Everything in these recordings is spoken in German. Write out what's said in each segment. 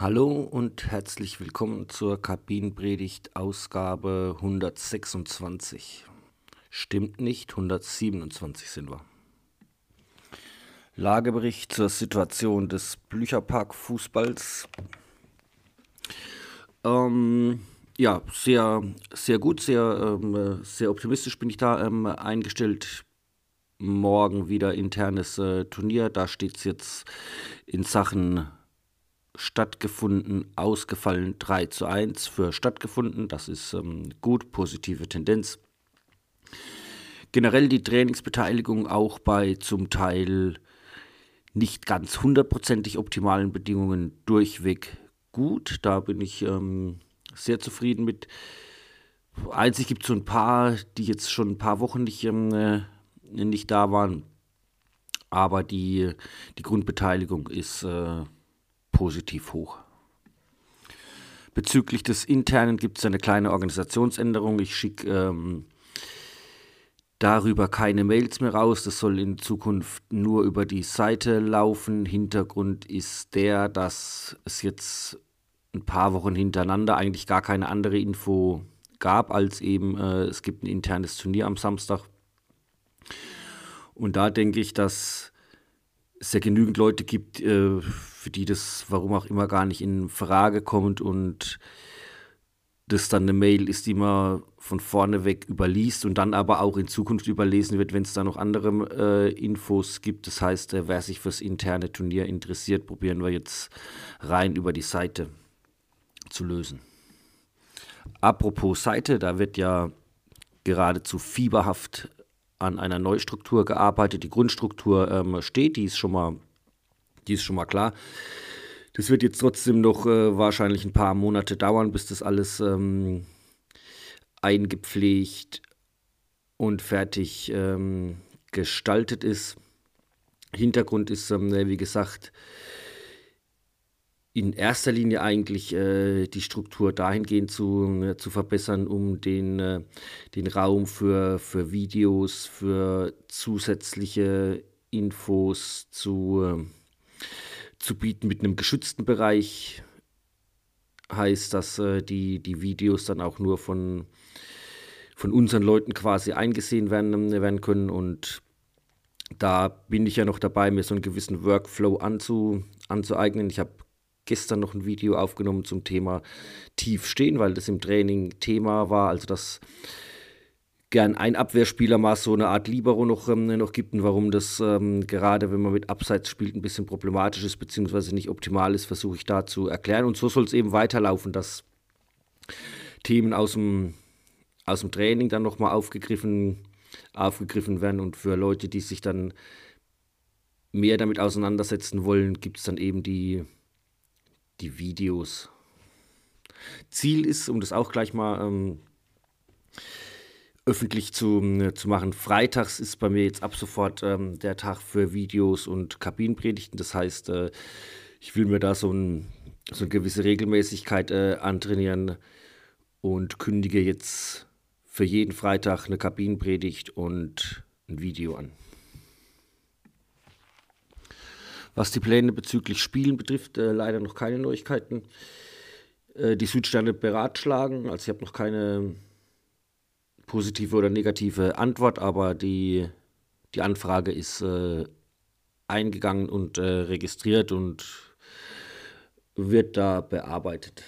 Hallo und herzlich willkommen zur Kabinenpredigt Ausgabe 126. Stimmt nicht, 127 sind wir. Lagebericht zur Situation des Blücherpark Fußballs. Ähm, ja, sehr, sehr gut, sehr, ähm, sehr optimistisch bin ich da ähm, eingestellt. Morgen wieder internes äh, Turnier. Da steht es jetzt in Sachen stattgefunden, ausgefallen 3 zu 1 für stattgefunden. Das ist ähm, gut, positive Tendenz. Generell die Trainingsbeteiligung auch bei zum Teil nicht ganz hundertprozentig optimalen Bedingungen durchweg gut. Da bin ich ähm, sehr zufrieden mit. Einzig gibt es so ein paar, die jetzt schon ein paar Wochen nicht, ähm, äh, nicht da waren. Aber die, die Grundbeteiligung ist äh, positiv hoch. Bezüglich des Internen gibt es eine kleine Organisationsänderung. Ich schicke ähm, darüber keine Mails mehr raus. Das soll in Zukunft nur über die Seite laufen. Hintergrund ist der, dass es jetzt ein paar Wochen hintereinander eigentlich gar keine andere Info gab, als eben äh, es gibt ein internes Turnier am Samstag. Und da denke ich, dass es ja genügend Leute gibt, äh, für die das warum auch immer gar nicht in Frage kommt und das dann eine Mail ist, die man von vorne weg überliest und dann aber auch in Zukunft überlesen wird, wenn es da noch andere äh, Infos gibt. Das heißt, äh, wer sich fürs interne Turnier interessiert, probieren wir jetzt rein über die Seite zu lösen. Apropos Seite, da wird ja geradezu fieberhaft an einer Neustruktur gearbeitet. Die Grundstruktur ähm, steht, die ist schon mal, die ist schon mal klar. Das wird jetzt trotzdem noch äh, wahrscheinlich ein paar Monate dauern, bis das alles ähm, eingepflegt und fertig ähm, gestaltet ist. Hintergrund ist, ähm, wie gesagt, in erster Linie eigentlich äh, die Struktur dahingehend zu, äh, zu verbessern, um den, äh, den Raum für, für Videos, für zusätzliche Infos zu, äh, zu bieten mit einem geschützten Bereich. Heißt, dass äh, die, die Videos dann auch nur von, von unseren Leuten quasi eingesehen werden, werden können und da bin ich ja noch dabei, mir so einen gewissen Workflow anzu, anzueignen. Ich habe gestern noch ein Video aufgenommen zum Thema tief stehen, weil das im Training Thema war. Also dass gern ein Abwehrspieler mal so eine Art Libero noch, ähm, noch gibt und warum das ähm, gerade, wenn man mit Abseits spielt, ein bisschen problematisch ist, beziehungsweise nicht optimal ist, versuche ich da zu erklären. Und so soll es eben weiterlaufen, dass Themen aus dem, aus dem Training dann nochmal aufgegriffen, aufgegriffen werden und für Leute, die sich dann mehr damit auseinandersetzen wollen, gibt es dann eben die die Videos. Ziel ist, um das auch gleich mal ähm, öffentlich zu, äh, zu machen, freitags ist bei mir jetzt ab sofort ähm, der Tag für Videos und Kabinenpredigten. Das heißt, äh, ich will mir da so, ein, so eine gewisse Regelmäßigkeit äh, antrainieren und kündige jetzt für jeden Freitag eine Kabinenpredigt und ein Video an. Was die Pläne bezüglich Spielen betrifft, äh, leider noch keine Neuigkeiten. Äh, die Südsterne beratschlagen, also ich habe noch keine positive oder negative Antwort, aber die, die Anfrage ist äh, eingegangen und äh, registriert und wird da bearbeitet.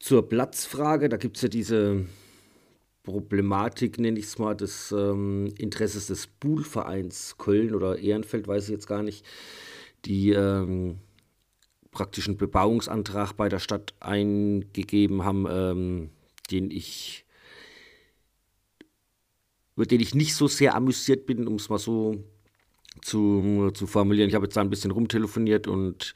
Zur Platzfrage, da gibt es ja diese Problematik, nenne ich es mal, des ähm, Interesses des Buhlvereins Köln oder Ehrenfeld, weiß ich jetzt gar nicht, die ähm, praktisch einen Bebauungsantrag bei der Stadt eingegeben haben, ähm, den ich über den ich nicht so sehr amüsiert bin, um es mal so zu, zu formulieren. Ich habe jetzt da ein bisschen rumtelefoniert und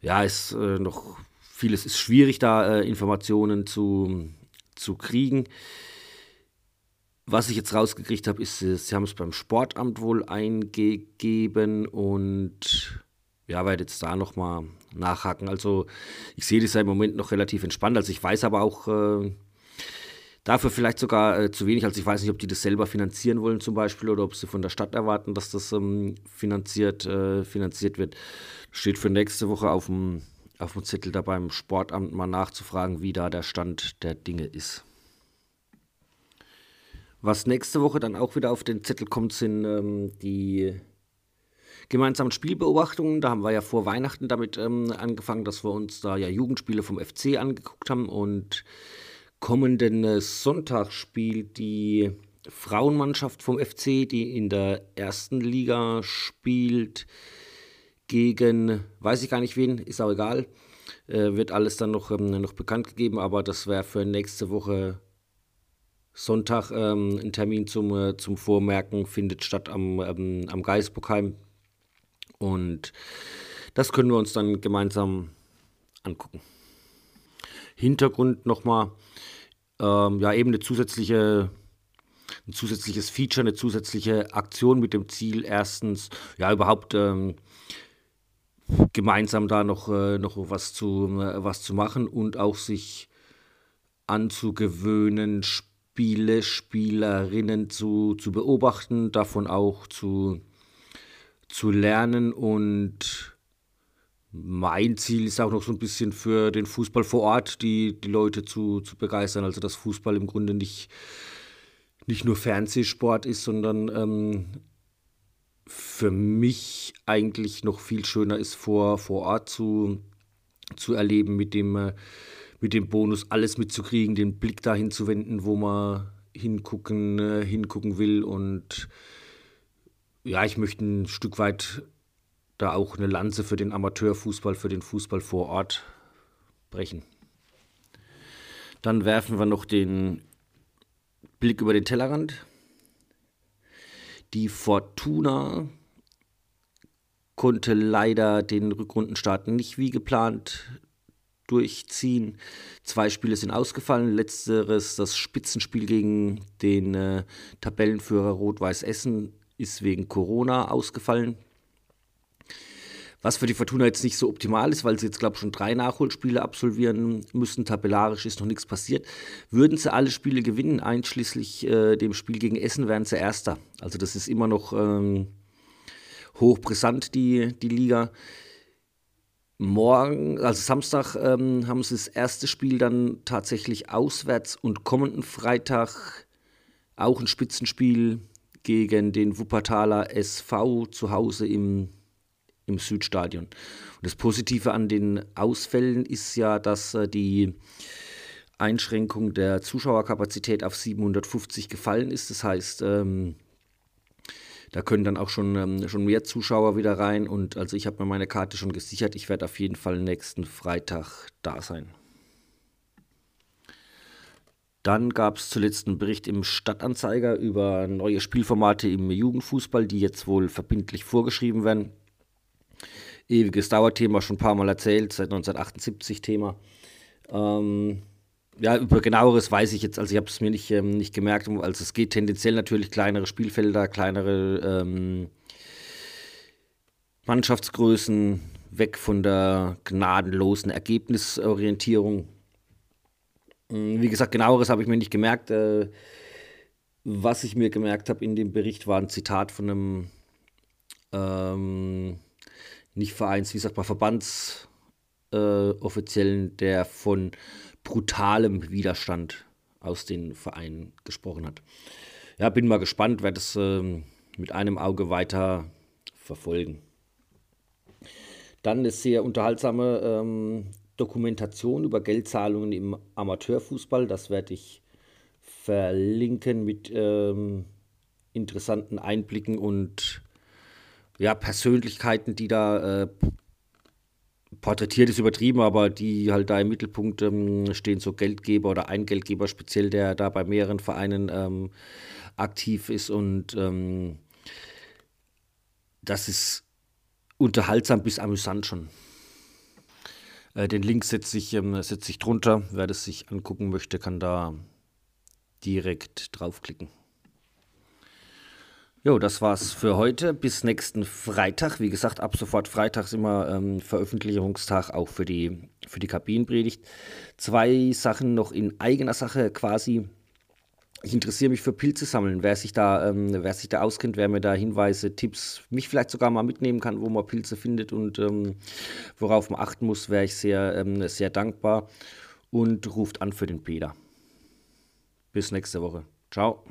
ja, ist äh, noch vieles ist schwierig, da äh, Informationen zu, zu kriegen. Was ich jetzt rausgekriegt habe, ist, sie haben es beim Sportamt wohl eingegeben und ja, werde jetzt da nochmal nachhaken. Also ich sehe das ja im Moment noch relativ entspannt. Also ich weiß aber auch, äh, Dafür vielleicht sogar äh, zu wenig. Also ich weiß nicht, ob die das selber finanzieren wollen zum Beispiel oder ob sie von der Stadt erwarten, dass das ähm, finanziert, äh, finanziert wird. Steht für nächste Woche auf dem, auf dem Zettel da beim Sportamt mal nachzufragen, wie da der Stand der Dinge ist. Was nächste Woche dann auch wieder auf den Zettel kommt, sind ähm, die gemeinsamen Spielbeobachtungen. Da haben wir ja vor Weihnachten damit ähm, angefangen, dass wir uns da ja Jugendspiele vom FC angeguckt haben und kommenden äh, Sonntag spielt die Frauenmannschaft vom FC, die in der ersten Liga spielt, gegen, weiß ich gar nicht wen, ist auch egal. Äh, wird alles dann noch, ähm, noch bekannt gegeben, aber das wäre für nächste Woche Sonntag ähm, ein Termin zum, äh, zum Vormerken, findet statt am, ähm, am Geisbockheim. Und das können wir uns dann gemeinsam angucken. Hintergrund nochmal, ähm, ja eben eine zusätzliche, ein zusätzliches Feature, eine zusätzliche Aktion mit dem Ziel, erstens, ja überhaupt ähm, gemeinsam da noch, äh, noch was, zu, äh, was zu machen und auch sich anzugewöhnen, Spiele, Spielerinnen zu, zu beobachten, davon auch zu, zu lernen und mein Ziel ist auch noch so ein bisschen für den Fußball vor Ort, die, die Leute zu, zu begeistern. Also, dass Fußball im Grunde nicht, nicht nur Fernsehsport ist, sondern ähm, für mich eigentlich noch viel schöner ist, vor, vor Ort zu, zu erleben, mit dem, äh, mit dem Bonus alles mitzukriegen, den Blick dahin zu wenden, wo man hingucken, äh, hingucken will. Und ja, ich möchte ein Stück weit da auch eine Lanze für den Amateurfußball, für den Fußball vor Ort brechen. Dann werfen wir noch den Blick über den Tellerrand. Die Fortuna konnte leider den Rückrundenstart nicht wie geplant durchziehen. Zwei Spiele sind ausgefallen. Letzteres, das Spitzenspiel gegen den äh, Tabellenführer Rot-Weiß Essen, ist wegen Corona ausgefallen. Was für die Fortuna jetzt nicht so optimal ist, weil sie jetzt, glaube ich, schon drei Nachholspiele absolvieren müssen. Tabellarisch ist noch nichts passiert. Würden sie alle Spiele gewinnen, einschließlich äh, dem Spiel gegen Essen, wären sie Erster. Also das ist immer noch ähm, hochbrisant, die, die Liga. Morgen, also Samstag, ähm, haben sie das erste Spiel dann tatsächlich auswärts und kommenden Freitag auch ein Spitzenspiel gegen den Wuppertaler SV zu Hause im im Südstadion. Und das Positive an den Ausfällen ist ja, dass äh, die Einschränkung der Zuschauerkapazität auf 750 gefallen ist. Das heißt, ähm, da können dann auch schon, ähm, schon mehr Zuschauer wieder rein. Und also ich habe mir meine Karte schon gesichert. Ich werde auf jeden Fall nächsten Freitag da sein. Dann gab es zuletzt einen Bericht im Stadtanzeiger über neue Spielformate im Jugendfußball, die jetzt wohl verbindlich vorgeschrieben werden ewiges Dauerthema, schon ein paar Mal erzählt, seit 1978 Thema. Ähm, ja, über genaueres weiß ich jetzt, also ich habe es mir nicht, ähm, nicht gemerkt, also es geht tendenziell natürlich kleinere Spielfelder, kleinere ähm, Mannschaftsgrößen, weg von der gnadenlosen Ergebnisorientierung. Ähm, wie gesagt, genaueres habe ich mir nicht gemerkt. Äh, was ich mir gemerkt habe in dem Bericht war ein Zitat von einem ähm, nicht Vereins, wie sagt man, Verbandsoffiziellen, äh, der von brutalem Widerstand aus den Vereinen gesprochen hat. Ja, bin mal gespannt, werde es äh, mit einem Auge weiter verfolgen. Dann eine sehr unterhaltsame ähm, Dokumentation über Geldzahlungen im Amateurfußball. Das werde ich verlinken mit ähm, interessanten Einblicken und ja, Persönlichkeiten, die da äh, porträtiert ist übertrieben, aber die halt da im Mittelpunkt ähm, stehen, so Geldgeber oder ein Geldgeber speziell, der da bei mehreren Vereinen ähm, aktiv ist und ähm, das ist unterhaltsam bis amüsant schon. Äh, den Link setze ich, ähm, ich drunter. Wer das sich angucken möchte, kann da direkt draufklicken. Jo, das war's für heute. Bis nächsten Freitag. Wie gesagt, ab sofort freitags immer ähm, Veröffentlichungstag auch für die, für die Kabinenpredigt. Zwei Sachen noch in eigener Sache quasi. Ich interessiere mich für Pilze sammeln. Wer sich da, ähm, wer sich da auskennt, wer mir da Hinweise, Tipps, mich vielleicht sogar mal mitnehmen kann, wo man Pilze findet und ähm, worauf man achten muss, wäre ich sehr, ähm, sehr dankbar. Und ruft an für den Peter. Bis nächste Woche. Ciao.